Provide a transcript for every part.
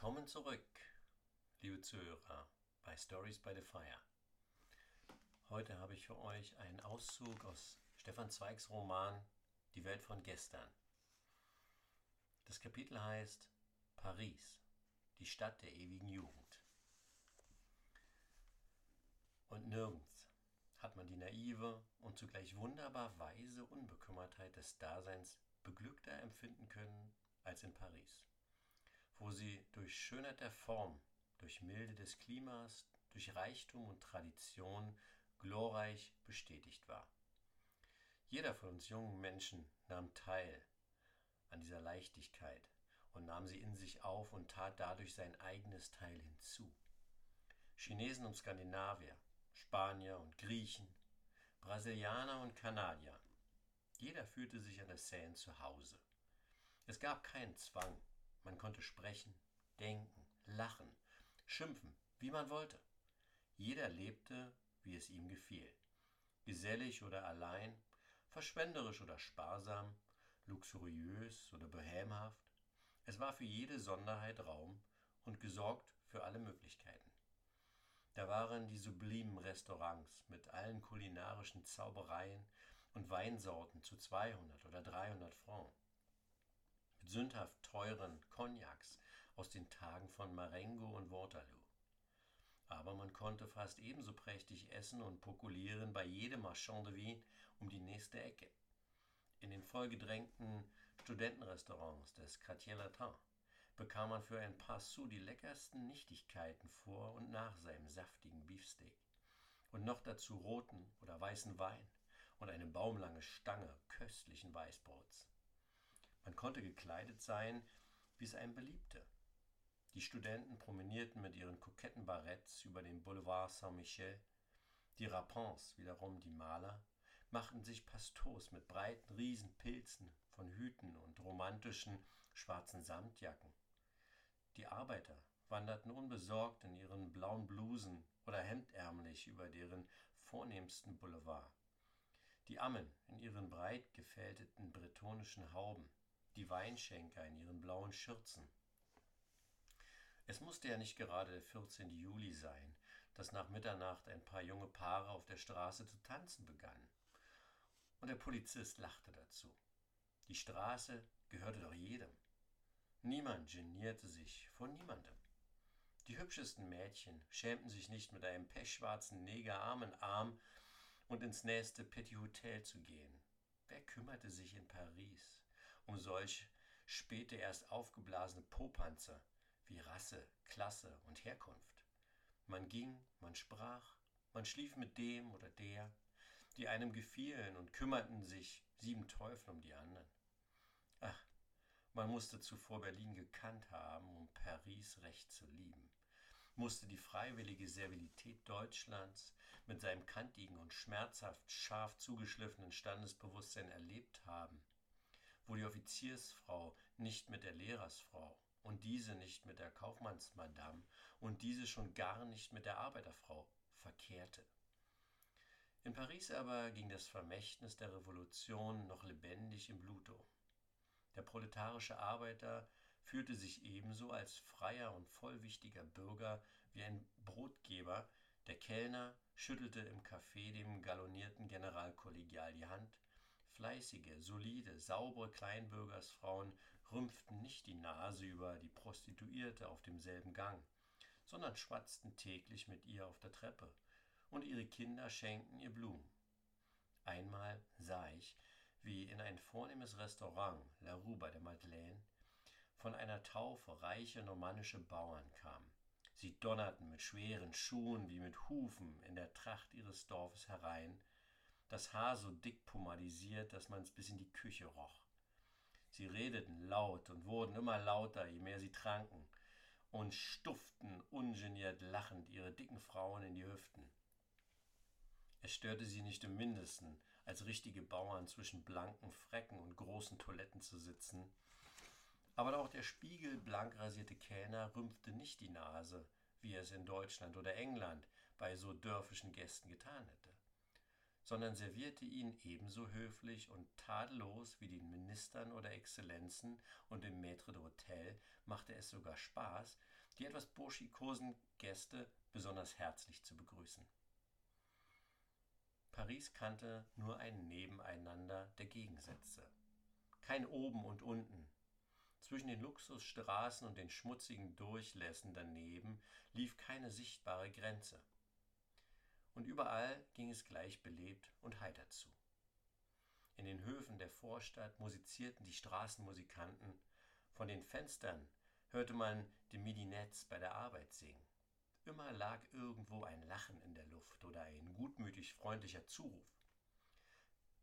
Willkommen zurück, liebe Zuhörer, bei Stories by the Fire. Heute habe ich für euch einen Auszug aus Stefan Zweigs Roman Die Welt von gestern. Das Kapitel heißt Paris, die Stadt der ewigen Jugend. Und nirgends hat man die naive und zugleich wunderbar weise Unbekümmertheit des Daseins beglückter empfinden können als in Paris wo sie durch Schönheit der Form, durch Milde des Klimas, durch Reichtum und Tradition glorreich bestätigt war. Jeder von uns jungen Menschen nahm teil an dieser Leichtigkeit und nahm sie in sich auf und tat dadurch sein eigenes Teil hinzu. Chinesen und Skandinavier, Spanier und Griechen, Brasilianer und Kanadier, jeder fühlte sich an der Seine zu Hause. Es gab keinen Zwang, man konnte sprechen, denken, lachen, schimpfen, wie man wollte. Jeder lebte, wie es ihm gefiel. Gesellig oder allein, verschwenderisch oder sparsam, luxuriös oder bohämhaft. Es war für jede Sonderheit Raum und gesorgt für alle Möglichkeiten. Da waren die sublimen Restaurants mit allen kulinarischen Zaubereien und Weinsorten zu 200 oder 300 Francs mit sündhaft teuren Cognacs aus den Tagen von Marengo und Waterloo. Aber man konnte fast ebenso prächtig essen und pokulieren bei jedem Marchand de Vin um die nächste Ecke. In den vollgedrängten Studentenrestaurants des Quartier Latin bekam man für ein paar Sous die leckersten Nichtigkeiten vor und nach seinem saftigen Beefsteak. Und noch dazu roten oder weißen Wein und eine baumlange Stange köstlichen Weißbrots. Man konnte gekleidet sein, wie es einem beliebte. Die Studenten promenierten mit ihren koketten Baretts über den Boulevard Saint-Michel. Die Rapins, wiederum die Maler, machten sich pastos mit breiten Riesenpilzen von Hüten und romantischen schwarzen Samtjacken. Die Arbeiter wanderten unbesorgt in ihren blauen Blusen oder hemdärmlich über deren vornehmsten Boulevard. Die Ammen in ihren breit gefälteten bretonischen Hauben, die Weinschenker in ihren blauen Schürzen. Es musste ja nicht gerade der 14. Juli sein, dass nach Mitternacht ein paar junge Paare auf der Straße zu tanzen begannen. Und der Polizist lachte dazu. Die Straße gehörte doch jedem. Niemand genierte sich vor niemandem. Die hübschesten Mädchen schämten sich nicht mit einem pechschwarzen Neger Arm in Arm und ins nächste Petit Hotel zu gehen. Wer kümmerte sich in Paris um solch späte erst aufgeblasene Popanzer wie Rasse, Klasse und Herkunft. Man ging, man sprach, man schlief mit dem oder der, die einem gefielen und kümmerten sich sieben Teufel um die anderen. Ach, man musste zuvor Berlin gekannt haben, um Paris recht zu lieben, musste die freiwillige Servilität Deutschlands mit seinem kantigen und schmerzhaft scharf zugeschliffenen Standesbewusstsein erlebt haben, wo die Offiziersfrau nicht mit der Lehrersfrau und diese nicht mit der Kaufmannsmadame und diese schon gar nicht mit der Arbeiterfrau verkehrte. In Paris aber ging das Vermächtnis der Revolution noch lebendig im Blut um. Der proletarische Arbeiter fühlte sich ebenso als freier und vollwichtiger Bürger wie ein Brotgeber, der Kellner schüttelte im Café dem galonierten Generalkollegial die Hand, Fleißige, solide, saubere Kleinbürgersfrauen rümpften nicht die Nase über die Prostituierte auf demselben Gang, sondern schwatzten täglich mit ihr auf der Treppe, und ihre Kinder schenkten ihr Blumen. Einmal sah ich, wie in ein vornehmes Restaurant, La Rue bei der Madeleine, von einer Taufe reiche normannische Bauern kamen. Sie donnerten mit schweren Schuhen wie mit Hufen in der Tracht ihres Dorfes herein, das Haar so dick pomadisiert, dass man es bis in die Küche roch. Sie redeten laut und wurden immer lauter, je mehr sie tranken, und stuften ungeniert lachend ihre dicken Frauen in die Hüften. Es störte sie nicht im mindesten, als richtige Bauern zwischen blanken Frecken und großen Toiletten zu sitzen. Aber auch der spiegelblank rasierte Kellner rümpfte nicht die Nase, wie er es in Deutschland oder England bei so dörfischen Gästen getan hätte sondern servierte ihn ebenso höflich und tadellos wie den Ministern oder Exzellenzen und dem Maître d'Hôtel machte es sogar Spaß, die etwas burschikosen Gäste besonders herzlich zu begrüßen. Paris kannte nur ein Nebeneinander der Gegensätze. Kein Oben und Unten. Zwischen den Luxusstraßen und den schmutzigen Durchlässen daneben lief keine sichtbare Grenze. Und überall ging es gleich belebt und heiter zu. In den Höfen der Vorstadt musizierten die Straßenmusikanten, von den Fenstern hörte man die Midinets bei der Arbeit singen. Immer lag irgendwo ein Lachen in der Luft oder ein gutmütig freundlicher Zuruf.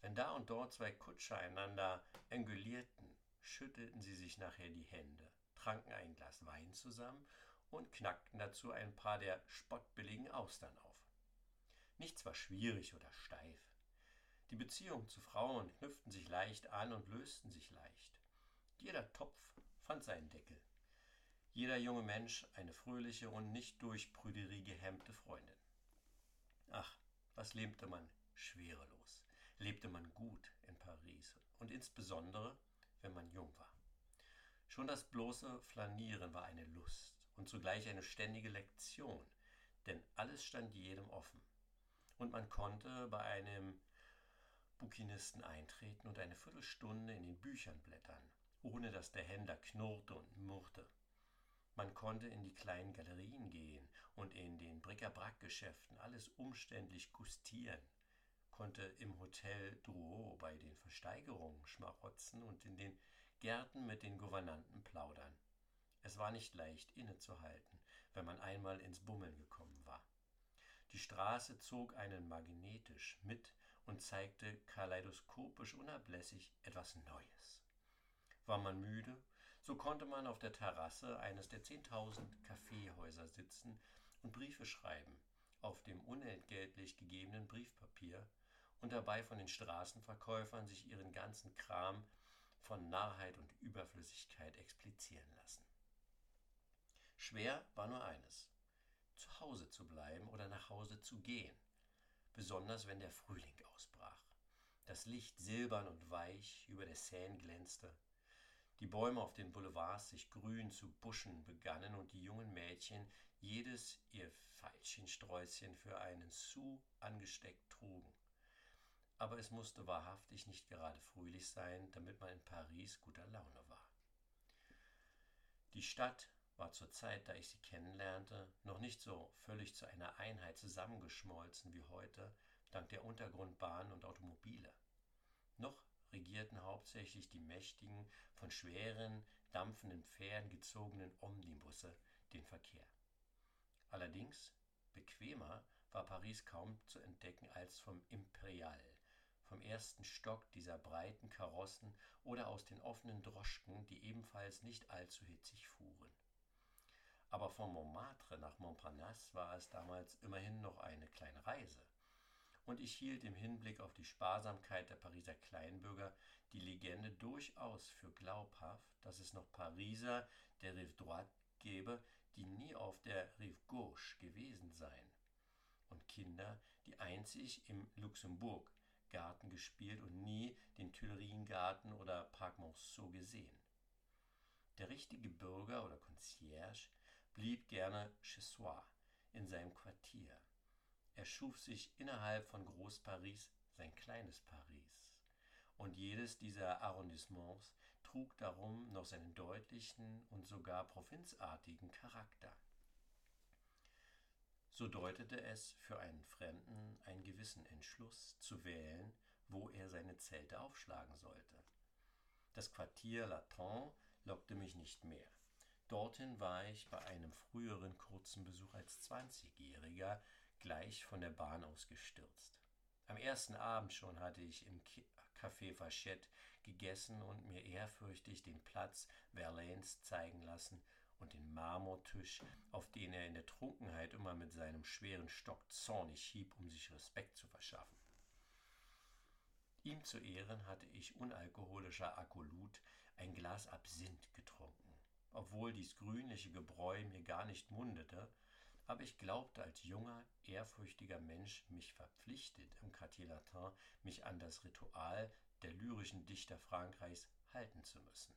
Wenn da und dort zwei Kutscher einander engulierten, schüttelten sie sich nachher die Hände, tranken ein Glas Wein zusammen und knackten dazu ein paar der spottbilligen Austern auf. Nichts war schwierig oder steif. Die Beziehungen zu Frauen knüpften sich leicht an und lösten sich leicht. Jeder Topf fand seinen Deckel jeder junge Mensch eine fröhliche und nicht durch Prüderie gehemmte Freundin. Ach, was lebte man schwerelos, lebte man gut in Paris und insbesondere, wenn man jung war. Schon das bloße Flanieren war eine Lust und zugleich eine ständige Lektion, denn alles stand jedem offen. Und man konnte bei einem Bukinisten eintreten und eine Viertelstunde in den Büchern blättern, ohne dass der Händler knurrte und murrte. Man konnte in die kleinen Galerien gehen und in den Bric-à-Brac-Geschäften alles umständlich gustieren, konnte im Hotel Drouot bei den Versteigerungen schmarotzen und in den Gärten mit den Gouvernanten plaudern. Es war nicht leicht innezuhalten, wenn man einmal ins Bummeln gekommen war. Die Straße zog einen magnetisch mit und zeigte kaleidoskopisch unablässig etwas Neues. War man müde, so konnte man auf der Terrasse eines der 10.000 Kaffeehäuser sitzen und Briefe schreiben, auf dem unentgeltlich gegebenen Briefpapier und dabei von den Straßenverkäufern sich ihren ganzen Kram von Narrheit und Überflüssigkeit explizieren lassen. Schwer war nur eines, zu Hause zu bleiben oder nach Hause zu gehen, besonders wenn der Frühling ausbrach. Das Licht silbern und weich über der Seine glänzte, die Bäume auf den Boulevards sich grün zu Buschen begannen und die jungen Mädchen jedes ihr Veilchensträußchen für einen Sou angesteckt trugen. Aber es musste wahrhaftig nicht gerade fröhlich sein, damit man in Paris guter Laune war. Die Stadt war zur Zeit, da ich sie kennenlernte, noch nicht so völlig zu einer Einheit zusammengeschmolzen wie heute, dank der Untergrundbahnen und Automobile. Noch regierten hauptsächlich die mächtigen, von schweren, dampfenden Pferden gezogenen Omnibusse den Verkehr. Allerdings bequemer war Paris kaum zu entdecken als vom Imperial, vom ersten Stock dieser breiten Karossen oder aus den offenen Droschken, die ebenfalls nicht allzu hitzig fuhren. Aber von Montmartre nach Montparnasse war es damals immerhin noch eine kleine Reise und ich hielt im Hinblick auf die Sparsamkeit der Pariser Kleinbürger die Legende durchaus für glaubhaft, dass es noch Pariser der Rive droite gäbe, die nie auf der Rive gauche gewesen seien, und Kinder, die einzig im Luxemburg Garten gespielt und nie den Tuileriengarten oder Parc Monceau gesehen. Der richtige Bürger oder Concierge blieb gerne chez soi, in seinem Quartier, er schuf sich innerhalb von Groß-Paris sein kleines Paris. Und jedes dieser Arrondissements trug darum noch seinen deutlichen und sogar provinzartigen Charakter. So deutete es für einen Fremden einen gewissen Entschluss zu wählen, wo er seine Zelte aufschlagen sollte. Das Quartier Latin lockte mich nicht mehr. Dorthin war ich bei einem früheren kurzen Besuch als Zwanzigjähriger gleich von der Bahn aus gestürzt. Am ersten Abend schon hatte ich im Café Vachette gegessen und mir ehrfürchtig den Platz Verlaines zeigen lassen und den Marmortisch, auf den er in der Trunkenheit immer mit seinem schweren Stock zornig hieb, um sich Respekt zu verschaffen. Ihm zu Ehren hatte ich unalkoholischer Akolut ein Glas Absinth. Obwohl dies grünliche Gebräu mir gar nicht mundete, aber ich glaubte als junger, ehrfürchtiger Mensch mich verpflichtet, im Quartier Latin mich an das Ritual der lyrischen Dichter Frankreichs halten zu müssen.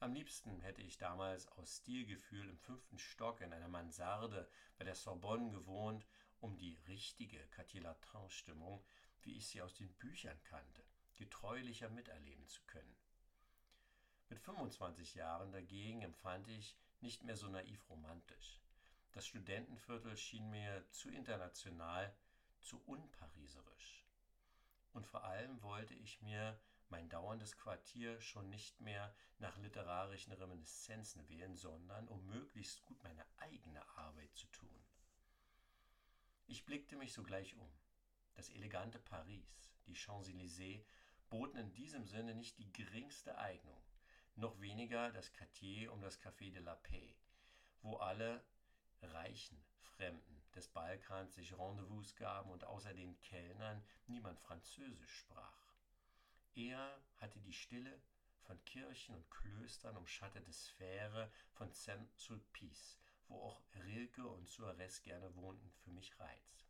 Am liebsten hätte ich damals aus Stilgefühl im fünften Stock in einer Mansarde bei der Sorbonne gewohnt, um die richtige Cartier-Latin-Stimmung, wie ich sie aus den Büchern kannte, getreulicher miterleben zu können. Mit 25 Jahren dagegen empfand ich nicht mehr so naiv romantisch. Das Studentenviertel schien mir zu international, zu unpariserisch. Und vor allem wollte ich mir mein dauerndes Quartier schon nicht mehr nach literarischen Reminiszenzen wählen, sondern um möglichst gut meine eigene Arbeit zu tun. Ich blickte mich sogleich um. Das elegante Paris, die Champs-Élysées, boten in diesem Sinne nicht die geringste Eignung, noch weniger das Quartier um das Café de la Paix, wo alle reichen Fremden des Balkans sich Rendezvous gaben und außer den Kellnern niemand Französisch sprach. Er hatte die Stille von Kirchen und Klöstern umschattete Sphäre von Saint-Sulpice, wo auch Rilke und Suarez gerne wohnten, für mich Reiz.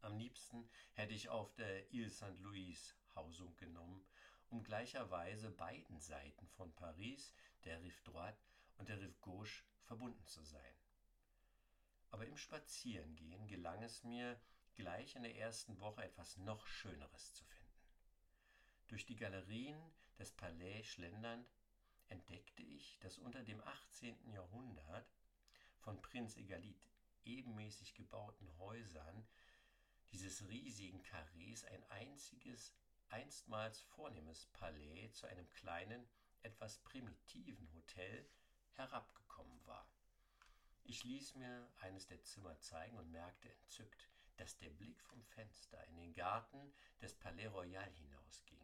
Am liebsten hätte ich auf der Ile Saint-Louis Hausung genommen, um gleicherweise beiden Seiten von Paris, der Rive droite und der Rive gauche, verbunden zu sein. Aber im Spazierengehen gelang es mir, gleich in der ersten Woche etwas noch Schöneres zu finden. Durch die Galerien des Palais schlendernd entdeckte ich, dass unter dem 18. Jahrhundert von Prinz Egalit ebenmäßig gebauten Häusern dieses riesigen Karrees ein einziges, einstmals vornehmes Palais zu einem kleinen, etwas primitiven Hotel herabgekommen war. Ich ließ mir eines der Zimmer zeigen und merkte entzückt, dass der Blick vom Fenster in den Garten des Palais Royal hinausging,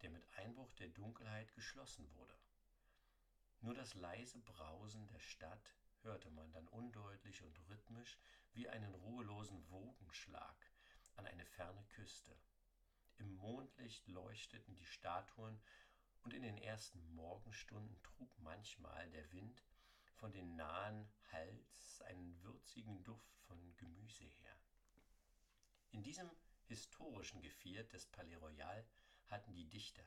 der mit Einbruch der Dunkelheit geschlossen wurde. Nur das leise Brausen der Stadt hörte man dann undeutlich und rhythmisch wie einen ruhelosen Wogenschlag an eine ferne Küste. Im Mondlicht leuchteten die Statuen und in den ersten Morgenstunden trug manchmal der Wind von den nahen Hals einen würzigen Duft von Gemüse her. In diesem historischen Geviert des Palais Royal hatten die Dichter,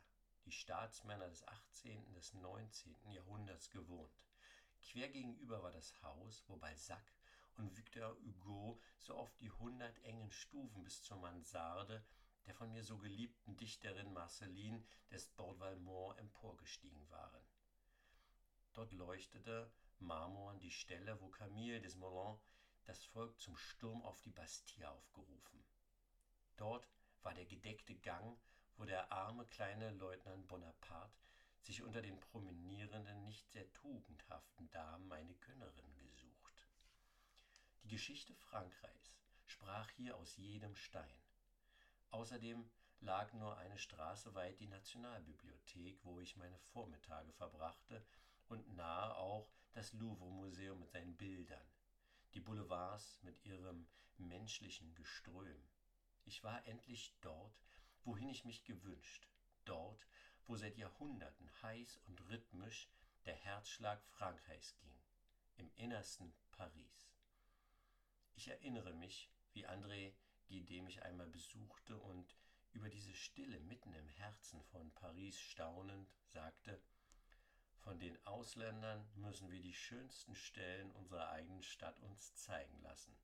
die Staatsmänner des 18. des 19. Jahrhunderts gewohnt. Quer gegenüber war das Haus, wo Balzac und Victor Hugo so oft die hundert engen Stufen bis zur Mansarde der von mir so geliebten Dichterin Marceline des Bord Valmont emporgestiegen waren. Dort leuchtete Marmorn die Stelle, wo Camille Desmoulins das Volk zum Sturm auf die Bastille aufgerufen. Dort war der gedeckte Gang, wo der arme kleine Leutnant Bonaparte sich unter den promenierenden, nicht sehr tugendhaften Damen eine Gönnerin gesucht. Die Geschichte Frankreichs sprach hier aus jedem Stein. Außerdem lag nur eine Straße weit die Nationalbibliothek, wo ich meine Vormittage verbrachte, und nahe auch das Louvre-Museum mit seinen Bildern, die Boulevards mit ihrem menschlichen Geström. Ich war endlich dort, wohin ich mich gewünscht, dort, wo seit Jahrhunderten heiß und rhythmisch der Herzschlag Frankreichs ging, im innersten Paris. Ich erinnere mich, wie André Gide mich einmal besuchte und über diese Stille mitten im Herzen von Paris staunend sagte, von den Ausländern müssen wir die schönsten Stellen unserer eigenen Stadt uns zeigen lassen.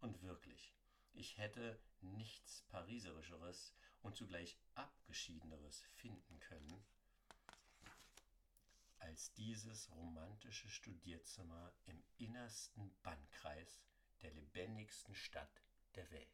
Und wirklich, ich hätte nichts Pariserischeres und zugleich Abgeschiedeneres finden können, als dieses romantische Studierzimmer im innersten Bannkreis der lebendigsten Stadt der Welt.